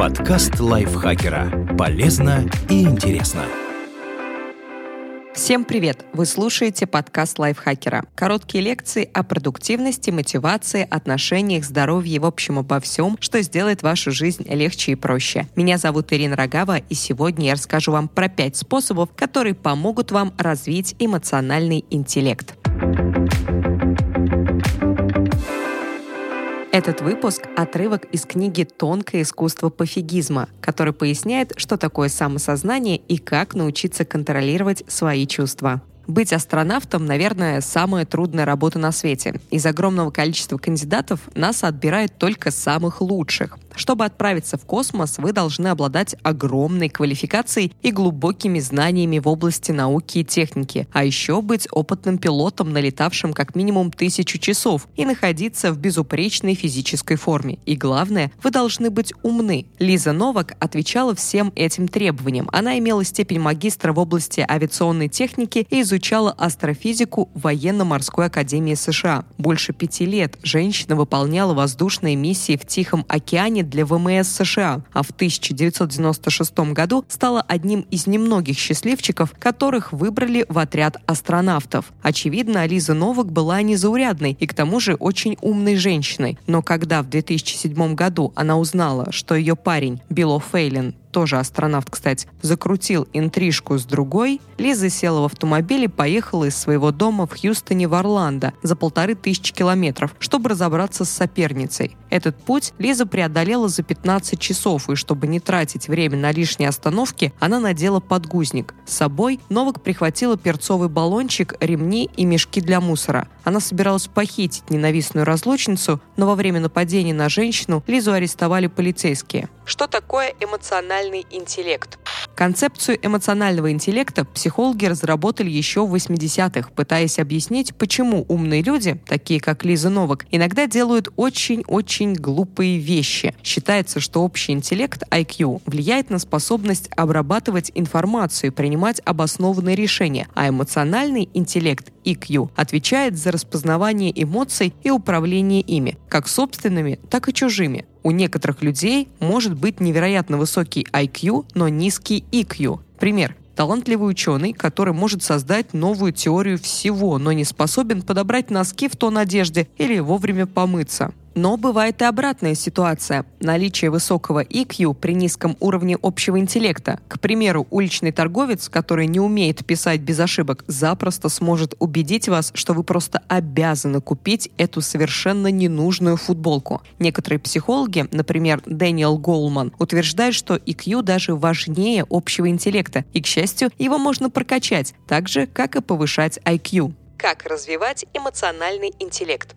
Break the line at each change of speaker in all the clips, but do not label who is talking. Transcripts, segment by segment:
Подкаст лайфхакера. Полезно и интересно.
Всем привет! Вы слушаете подкаст лайфхакера. Короткие лекции о продуктивности, мотивации, отношениях, здоровье и в общем обо всем, что сделает вашу жизнь легче и проще. Меня зовут Ирина Рогава, и сегодня я расскажу вам про пять способов, которые помогут вам развить эмоциональный интеллект. Этот выпуск – отрывок из книги «Тонкое искусство пофигизма», который поясняет, что такое самосознание и как научиться контролировать свои чувства. Быть астронавтом, наверное, самая трудная работа на свете. Из огромного количества кандидатов НАСА отбирает только самых лучших. Чтобы отправиться в космос, вы должны обладать огромной квалификацией и глубокими знаниями в области науки и техники, а еще быть опытным пилотом, налетавшим как минимум тысячу часов и находиться в безупречной физической форме. И главное, вы должны быть умны. Лиза Новак отвечала всем этим требованиям. Она имела степень магистра в области авиационной техники и изучала астрофизику в военно-морской академии США. Больше пяти лет женщина выполняла воздушные миссии в Тихом океане для ВМС США, а в 1996 году стала одним из немногих счастливчиков, которых выбрали в отряд астронавтов. Очевидно, Ализа Новак была незаурядной и к тому же очень умной женщиной. Но когда в 2007 году она узнала, что ее парень Билл Фейлин тоже астронавт, кстати, закрутил интрижку с другой, Лиза села в автомобиль и поехала из своего дома в Хьюстоне в Орландо за полторы тысячи километров, чтобы разобраться с соперницей. Этот путь Лиза преодолела за 15 часов, и чтобы не тратить время на лишние остановки, она надела подгузник. С собой Новак прихватила перцовый баллончик, ремни и мешки для мусора. Она собиралась похитить ненавистную разлучницу, но во время нападения на женщину Лизу арестовали полицейские. Что такое эмоциональный интеллект? Концепцию эмоционального интеллекта психологи разработали еще в 80-х, пытаясь объяснить, почему умные люди, такие как Лиза Новак, иногда делают очень-очень глупые вещи. Считается, что общий интеллект IQ влияет на способность обрабатывать информацию и принимать обоснованные решения, а эмоциональный интеллект EQ отвечает за распознавание эмоций и управление ими, как собственными, так и чужими. У некоторых людей может быть невероятно высокий IQ, но низкий EQ. Пример талантливый ученый, который может создать новую теорию всего, но не способен подобрать носки в тон одежде или вовремя помыться. Но бывает и обратная ситуация – наличие высокого IQ при низком уровне общего интеллекта. К примеру, уличный торговец, который не умеет писать без ошибок, запросто сможет убедить вас, что вы просто обязаны купить эту совершенно ненужную футболку. Некоторые психологи, например, Дэниел Голман, утверждают, что IQ даже важнее общего интеллекта, и, к счастью, его можно прокачать, так же, как и повышать IQ. Как развивать эмоциональный интеллект?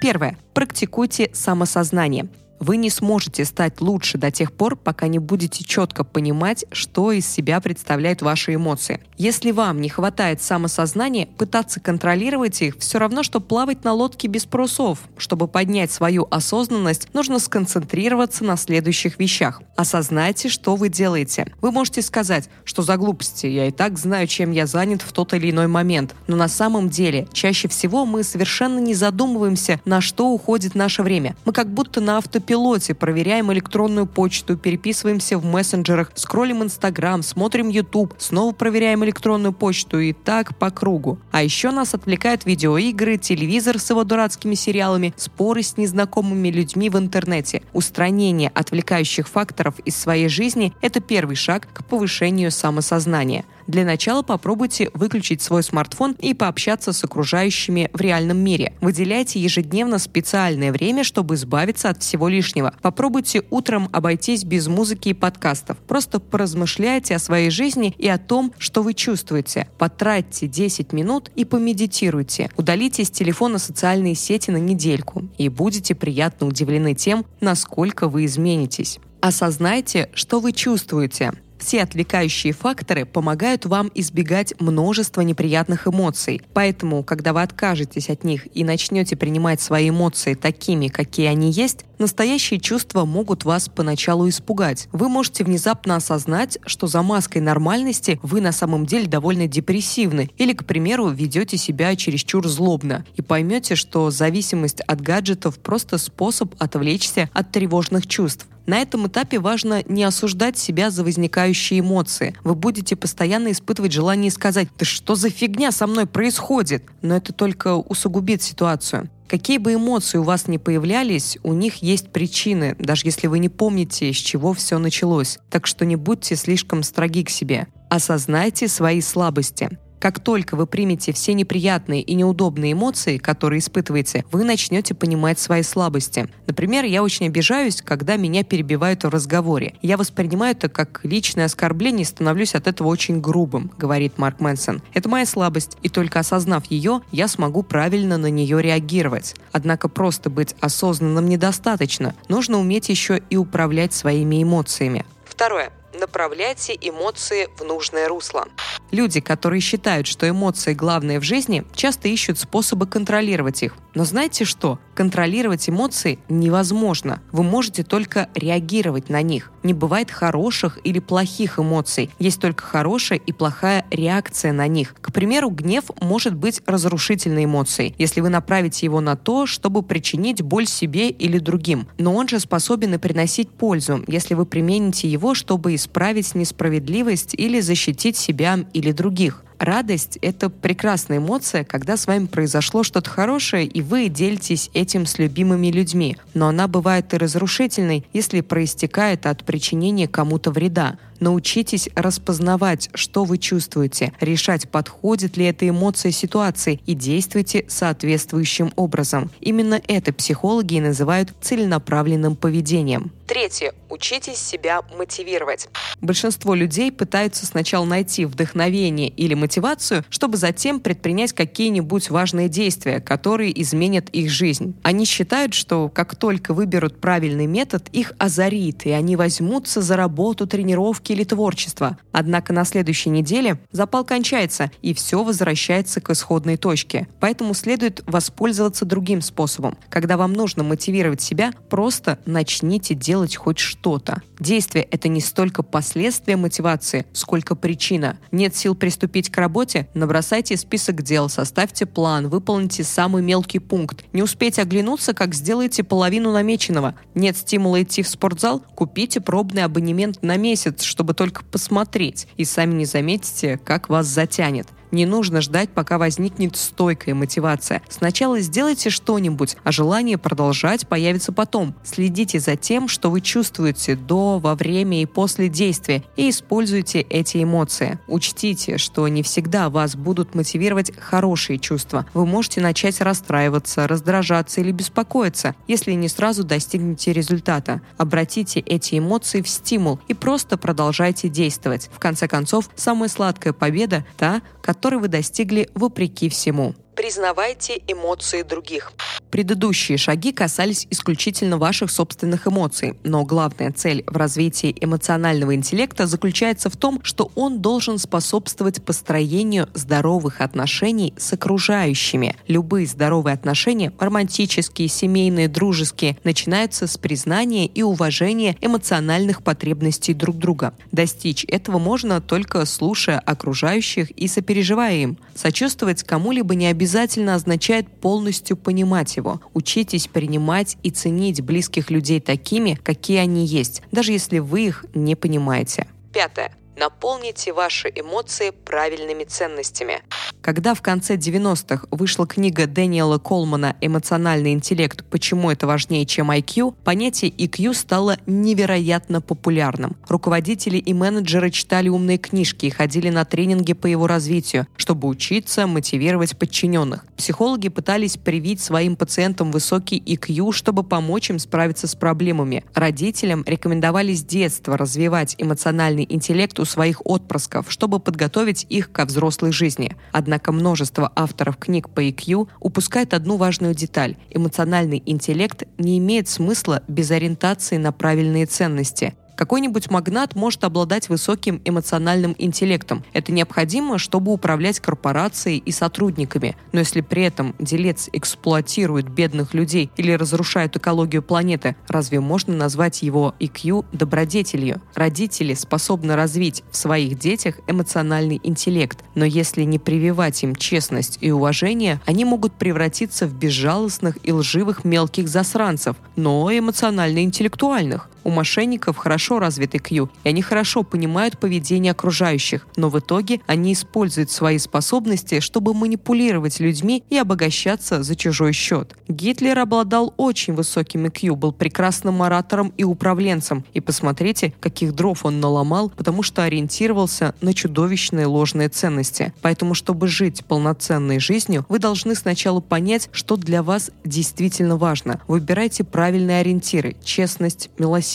Первое. Практикуйте самосознание. Вы не сможете стать лучше до тех пор, пока не будете четко понимать, что из себя представляют ваши эмоции. Если вам не хватает самосознания, пытаться контролировать их все равно, что плавать на лодке без парусов. Чтобы поднять свою осознанность, нужно сконцентрироваться на следующих вещах. Осознайте, что вы делаете. Вы можете сказать, что за глупости, я и так знаю, чем я занят в тот или иной момент. Но на самом деле, чаще всего мы совершенно не задумываемся, на что уходит наше время. Мы как будто на автопилоте автопилоте, проверяем электронную почту, переписываемся в мессенджерах, скроллим Инстаграм, смотрим YouTube, снова проверяем электронную почту и так по кругу. А еще нас отвлекают видеоигры, телевизор с его дурацкими сериалами, споры с незнакомыми людьми в интернете. Устранение отвлекающих факторов из своей жизни – это первый шаг к повышению самосознания – для начала попробуйте выключить свой смартфон и пообщаться с окружающими в реальном мире. Выделяйте ежедневно специальное время, чтобы избавиться от всего лишнего. Попробуйте утром обойтись без музыки и подкастов. Просто поразмышляйте о своей жизни и о том, что вы чувствуете. Потратьте 10 минут и помедитируйте. Удалите из телефона социальные сети на недельку и будете приятно удивлены тем, насколько вы изменитесь. Осознайте, что вы чувствуете. Все отвлекающие факторы помогают вам избегать множества неприятных эмоций. Поэтому, когда вы откажетесь от них и начнете принимать свои эмоции такими, какие они есть, настоящие чувства могут вас поначалу испугать. Вы можете внезапно осознать, что за маской нормальности вы на самом деле довольно депрессивны или, к примеру, ведете себя чересчур злобно и поймете, что зависимость от гаджетов просто способ отвлечься от тревожных чувств. На этом этапе важно не осуждать себя за возникающие эмоции. Вы будете постоянно испытывать желание сказать «Да что за фигня со мной происходит?» Но это только усугубит ситуацию. Какие бы эмоции у вас ни появлялись, у них есть причины, даже если вы не помните, с чего все началось. Так что не будьте слишком строги к себе. Осознайте свои слабости. Как только вы примете все неприятные и неудобные эмоции, которые испытываете, вы начнете понимать свои слабости. Например, я очень обижаюсь, когда меня перебивают в разговоре. Я воспринимаю это как личное оскорбление и становлюсь от этого очень грубым, говорит Марк Мэнсон. Это моя слабость, и только осознав ее, я смогу правильно на нее реагировать. Однако просто быть осознанным недостаточно. Нужно уметь еще и управлять своими эмоциями. Второе. Направляйте эмоции в нужное русло. Люди, которые считают, что эмоции главные в жизни, часто ищут способы контролировать их. Но знаете что? Контролировать эмоции невозможно. Вы можете только реагировать на них. Не бывает хороших или плохих эмоций. Есть только хорошая и плохая реакция на них. К примеру, гнев может быть разрушительной эмоцией, если вы направите его на то, чтобы причинить боль себе или другим. Но он же способен и приносить пользу, если вы примените его, чтобы исправить несправедливость или защитить себя или других. Радость — это прекрасная эмоция, когда с вами произошло что-то хорошее, и вы делитесь этим с любимыми людьми. Но она бывает и разрушительной, если проистекает от причинения кому-то вреда. Научитесь распознавать, что вы чувствуете, решать, подходит ли эта эмоция ситуации и действуйте соответствующим образом. Именно это психологи называют целенаправленным поведением. Третье. Учитесь себя мотивировать. Большинство людей пытаются сначала найти вдохновение или мотивацию, чтобы затем предпринять какие-нибудь важные действия, которые изменят их жизнь. Они считают, что как только выберут правильный метод, их озарит, и они возьмутся за работу, тренировки или творчество. Однако на следующей неделе запал кончается, и все возвращается к исходной точке. Поэтому следует воспользоваться другим способом. Когда вам нужно мотивировать себя, просто начните делать хоть что-то. Действие — это не столько последствия мотивации, сколько причина. Нет сил приступить к работе? Набросайте список дел, составьте план, выполните самый мелкий пункт. Не успейте оглянуться, как сделаете половину намеченного. Нет стимула идти в спортзал? Купите пробный абонемент на месяц, чтобы только посмотреть. И сами не заметите, как вас затянет. Не нужно ждать, пока возникнет стойкая мотивация. Сначала сделайте что-нибудь, а желание продолжать появится потом. Следите за тем, что вы чувствуете до, во время и после действия, и используйте эти эмоции. Учтите, что не всегда вас будут мотивировать хорошие чувства. Вы можете начать расстраиваться, раздражаться или беспокоиться, если не сразу достигнете результата. Обратите эти эмоции в стимул и просто продолжайте действовать. В конце концов, самая сладкая победа – та, которая который вы достигли вопреки всему. Признавайте эмоции других. Предыдущие шаги касались исключительно ваших собственных эмоций, но главная цель в развитии эмоционального интеллекта заключается в том, что он должен способствовать построению здоровых отношений с окружающими. Любые здоровые отношения, романтические, семейные, дружеские, начинаются с признания и уважения эмоциональных потребностей друг друга. Достичь этого можно только слушая окружающих и сопереживая им. Сочувствовать кому-либо не обязательно обязательно означает полностью понимать его. Учитесь принимать и ценить близких людей такими, какие они есть, даже если вы их не понимаете. Пятое. Наполните ваши эмоции правильными ценностями. Когда в конце 90-х вышла книга Дэниела Колмана «Эмоциональный интеллект. Почему это важнее, чем IQ», понятие EQ стало невероятно популярным. Руководители и менеджеры читали умные книжки и ходили на тренинги по его развитию, чтобы учиться мотивировать подчиненных. Психологи пытались привить своим пациентам высокий EQ, чтобы помочь им справиться с проблемами. Родителям рекомендовали с детства развивать эмоциональный интеллект у своих отпрысков, чтобы подготовить их ко взрослой жизни. Однако множество авторов книг по EQ упускает одну важную деталь. Эмоциональный интеллект не имеет смысла без ориентации на правильные ценности. Какой-нибудь магнат может обладать высоким эмоциональным интеллектом. Это необходимо, чтобы управлять корпорацией и сотрудниками. Но если при этом делец эксплуатирует бедных людей или разрушает экологию планеты, разве можно назвать его IQ добродетелью? Родители способны развить в своих детях эмоциональный интеллект, но если не прививать им честность и уважение, они могут превратиться в безжалостных и лживых мелких засранцев, но эмоционально-интеллектуальных. У мошенников хорошо развит IQ, и они хорошо понимают поведение окружающих, но в итоге они используют свои способности, чтобы манипулировать людьми и обогащаться за чужой счет. Гитлер обладал очень высоким IQ, был прекрасным оратором и управленцем. И посмотрите, каких дров он наломал, потому что ориентировался на чудовищные ложные ценности. Поэтому, чтобы жить полноценной жизнью, вы должны сначала понять, что для вас действительно важно. Выбирайте правильные ориентиры – честность, милосердие,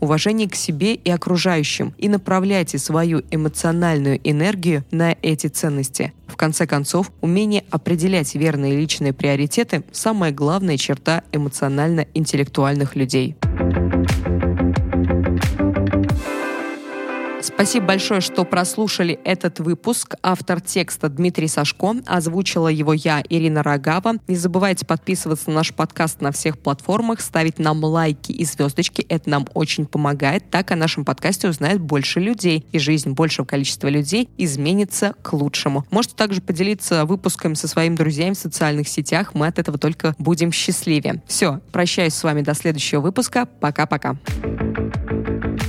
уважение к себе и окружающим. И направляйте свою эмоциональную энергию на эти ценности. В конце концов, умение определять верные личные приоритеты – самая главная черта эмоционально-интеллектуальных людей. Спасибо большое, что прослушали этот выпуск. Автор текста Дмитрий Сашко. Озвучила его я, Ирина Рогава. Не забывайте подписываться на наш подкаст на всех платформах, ставить нам лайки и звездочки. Это нам очень помогает. Так о нашем подкасте узнает больше людей. И жизнь большего количества людей изменится к лучшему. Можете также поделиться выпуском со своими друзьями в социальных сетях. Мы от этого только будем счастливее. Все, прощаюсь с вами до следующего выпуска. Пока-пока.